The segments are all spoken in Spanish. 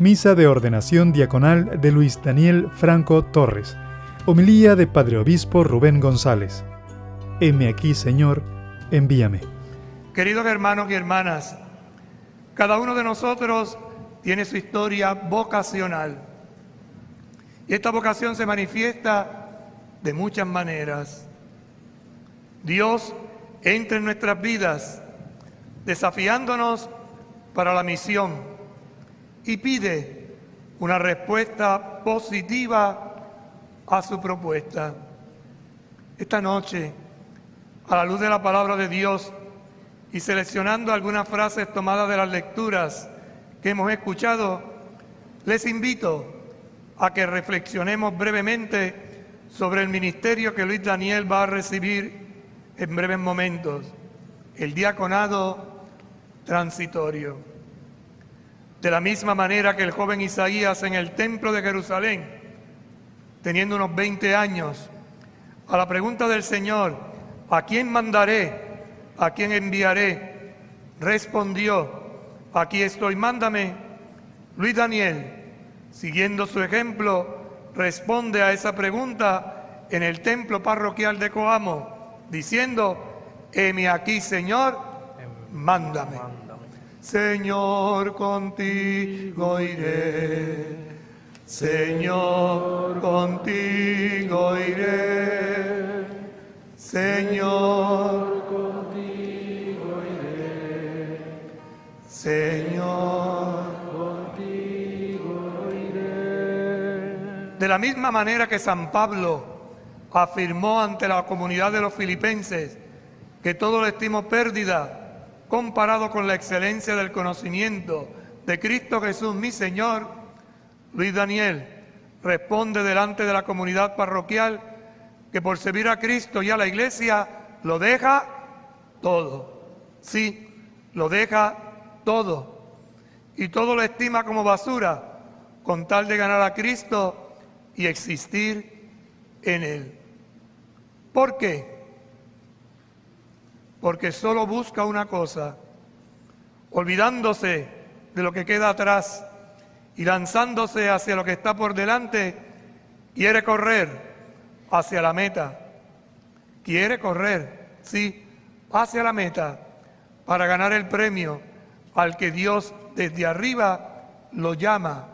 Misa de ordenación diaconal de Luis Daniel Franco Torres. Homilía de Padre Obispo Rubén González. Heme aquí, Señor, envíame. Queridos hermanos y hermanas, cada uno de nosotros tiene su historia vocacional. Y esta vocación se manifiesta de muchas maneras. Dios entra en nuestras vidas desafiándonos para la misión y pide una respuesta positiva a su propuesta. Esta noche, a la luz de la palabra de Dios y seleccionando algunas frases tomadas de las lecturas que hemos escuchado, les invito a que reflexionemos brevemente sobre el ministerio que Luis Daniel va a recibir en breves momentos, el diaconado transitorio. De la misma manera que el joven Isaías en el templo de Jerusalén, teniendo unos 20 años, a la pregunta del Señor, ¿a quién mandaré? ¿A quién enviaré? Respondió, aquí estoy, mándame. Luis Daniel, siguiendo su ejemplo, responde a esa pregunta en el templo parroquial de Coamo, diciendo, heme aquí, Señor, mándame. Señor, contigo iré. Señor, contigo iré. Señor, contigo iré. Señor, contigo iré. De la misma manera que San Pablo afirmó ante la comunidad de los filipenses que todo lo estimo pérdida comparado con la excelencia del conocimiento de Cristo Jesús, mi Señor, Luis Daniel responde delante de la comunidad parroquial que por servir a Cristo y a la iglesia lo deja todo. Sí, lo deja todo. Y todo lo estima como basura con tal de ganar a Cristo y existir en Él. ¿Por qué? Porque solo busca una cosa, olvidándose de lo que queda atrás y lanzándose hacia lo que está por delante, quiere correr hacia la meta. Quiere correr, sí, hacia la meta para ganar el premio al que Dios desde arriba lo llama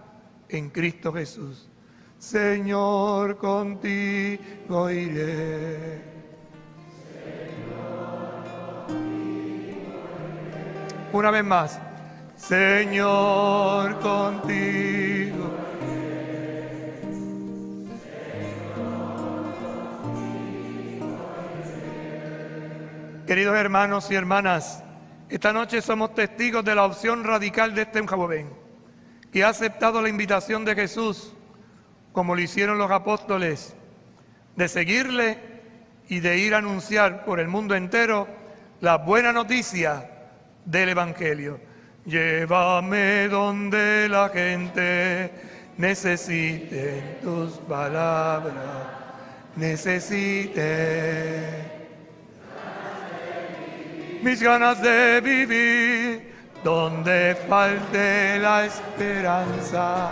en Cristo Jesús. Señor, contigo iré. Una vez más. Señor, contigo. Queridos hermanos y hermanas, esta noche somos testigos de la opción radical de este joven que ha aceptado la invitación de Jesús, como lo hicieron los apóstoles, de seguirle y de ir a anunciar por el mundo entero la buena noticia del Evangelio. Llévame donde la gente necesite tus palabras, necesite mis ganas de vivir, donde falte la esperanza,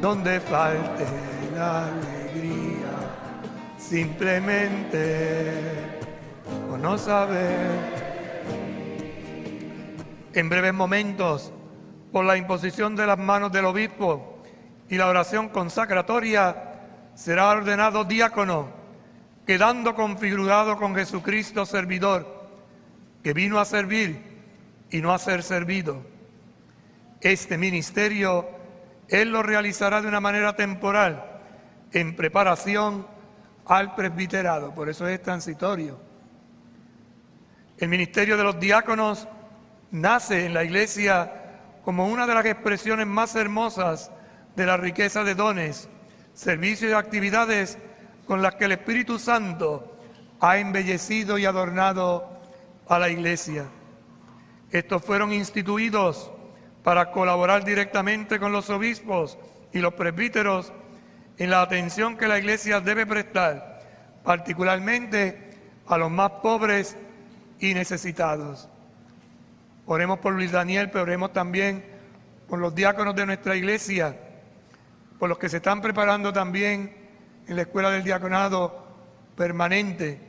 donde falte la alegría, simplemente por no saber en breves momentos, por la imposición de las manos del obispo y la oración consacratoria, será ordenado diácono, quedando configurado con Jesucristo servidor, que vino a servir y no a ser servido. Este ministerio Él lo realizará de una manera temporal, en preparación al presbiterado, por eso es transitorio. El ministerio de los diáconos nace en la iglesia como una de las expresiones más hermosas de la riqueza de dones, servicios y actividades con las que el Espíritu Santo ha embellecido y adornado a la iglesia. Estos fueron instituidos para colaborar directamente con los obispos y los presbíteros en la atención que la iglesia debe prestar, particularmente a los más pobres y necesitados. Oremos por Luis Daniel, pero oremos también por los diáconos de nuestra iglesia, por los que se están preparando también en la escuela del diaconado permanente,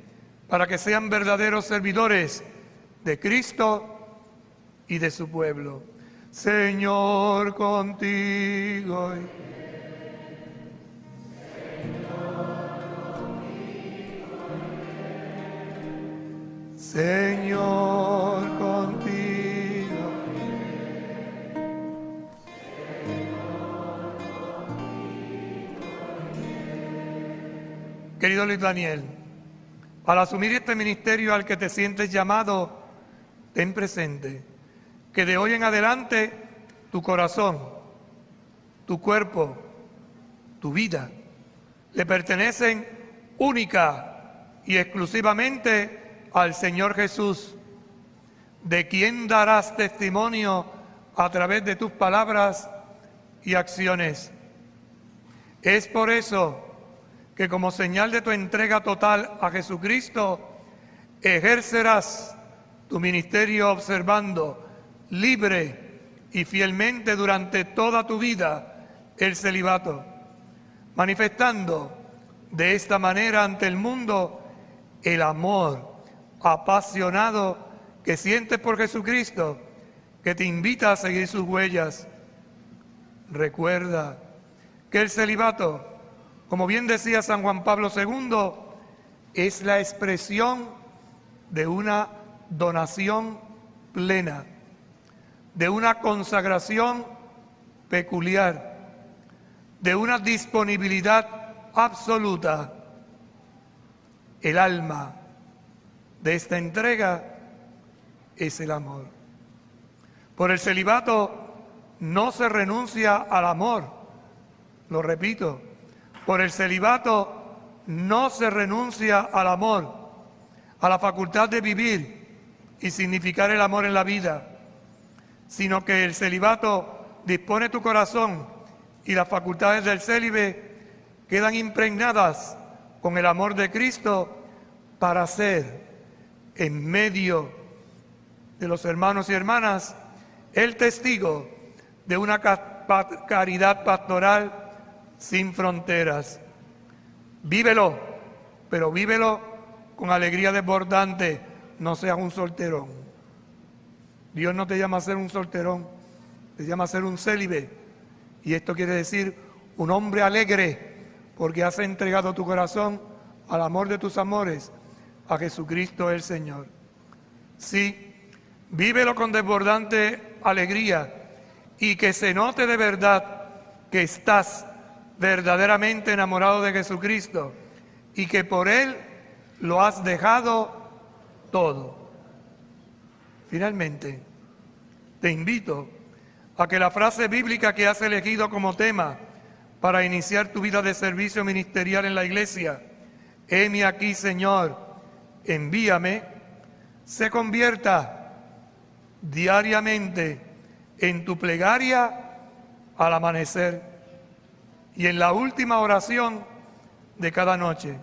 para que sean verdaderos servidores de Cristo y de su pueblo. Señor contigo. Señor Luis Daniel, para asumir este ministerio al que te sientes llamado, ten presente que de hoy en adelante tu corazón, tu cuerpo, tu vida le pertenecen única y exclusivamente al Señor Jesús, de quien darás testimonio a través de tus palabras y acciones. Es por eso que como señal de tu entrega total a Jesucristo, ejercerás tu ministerio observando libre y fielmente durante toda tu vida el celibato, manifestando de esta manera ante el mundo el amor apasionado que sientes por Jesucristo, que te invita a seguir sus huellas. Recuerda que el celibato, como bien decía San Juan Pablo II, es la expresión de una donación plena, de una consagración peculiar, de una disponibilidad absoluta. El alma, de esta entrega es el amor. Por el celibato no se renuncia al amor, lo repito, por el celibato no se renuncia al amor, a la facultad de vivir y significar el amor en la vida, sino que el celibato dispone tu corazón y las facultades del célibe quedan impregnadas con el amor de Cristo para ser en medio de los hermanos y hermanas el testigo de una caridad pastoral sin fronteras. Vívelo, pero vívelo con alegría desbordante, no seas un solterón. Dios no te llama a ser un solterón, te llama a ser un célibe. Y esto quiere decir un hombre alegre, porque has entregado tu corazón al amor de tus amores a Jesucristo el Señor. Sí, vívelo con desbordante alegría y que se note de verdad que estás verdaderamente enamorado de Jesucristo y que por Él lo has dejado todo. Finalmente, te invito a que la frase bíblica que has elegido como tema para iniciar tu vida de servicio ministerial en la iglesia, heme aquí Señor, envíame, se convierta diariamente en tu plegaria al amanecer y en la última oración de cada noche,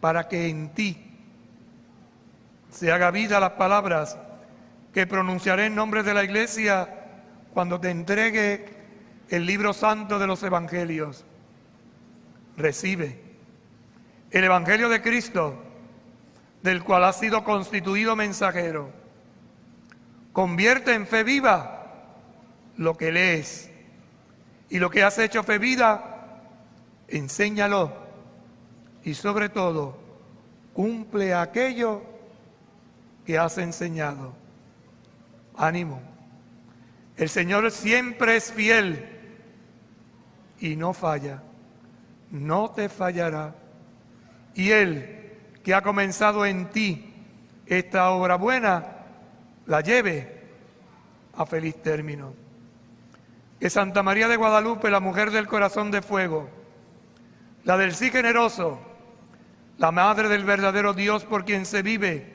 para que en ti se haga vida las palabras que pronunciaré en nombre de la iglesia cuando te entregue el libro santo de los evangelios. Recibe el Evangelio de Cristo del cual has sido constituido mensajero. Convierte en fe viva lo que lees y lo que has hecho fe vida, enséñalo y sobre todo cumple aquello que has enseñado. Ánimo. El Señor siempre es fiel y no falla, no te fallará. Y Él que ha comenzado en ti esta obra buena, la lleve a feliz término. Que Santa María de Guadalupe, la mujer del corazón de fuego, la del sí generoso, la madre del verdadero Dios por quien se vive,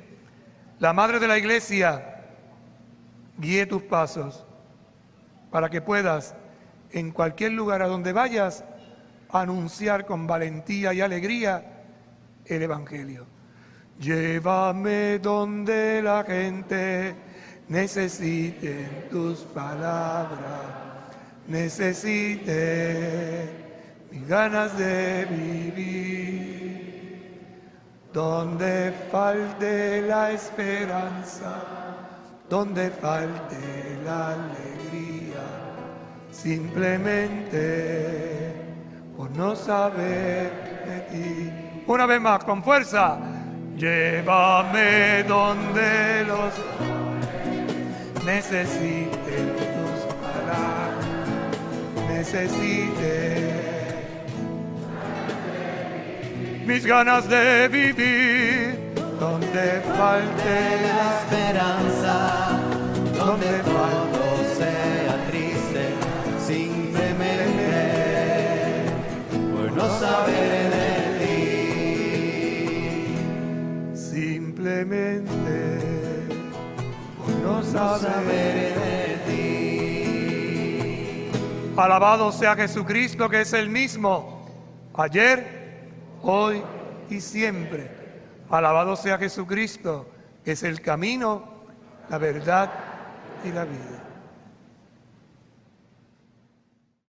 la madre de la iglesia, guíe tus pasos para que puedas en cualquier lugar a donde vayas anunciar con valentía y alegría el Evangelio. Llévame donde la gente necesiten tus palabras, necesiten mis ganas de vivir, donde falte la esperanza, donde falte la alegría, simplemente por no saber de ti. Una vez más, con fuerza. Llévame donde los necesiten necesiten mis ganas de vivir, donde falte la esperanza, donde cuando sea triste, simplemente por no saber de ti, simplemente por no saber Alabado sea Jesucristo que es el mismo ayer, hoy y siempre. Alabado sea Jesucristo que es el camino, la verdad y la vida.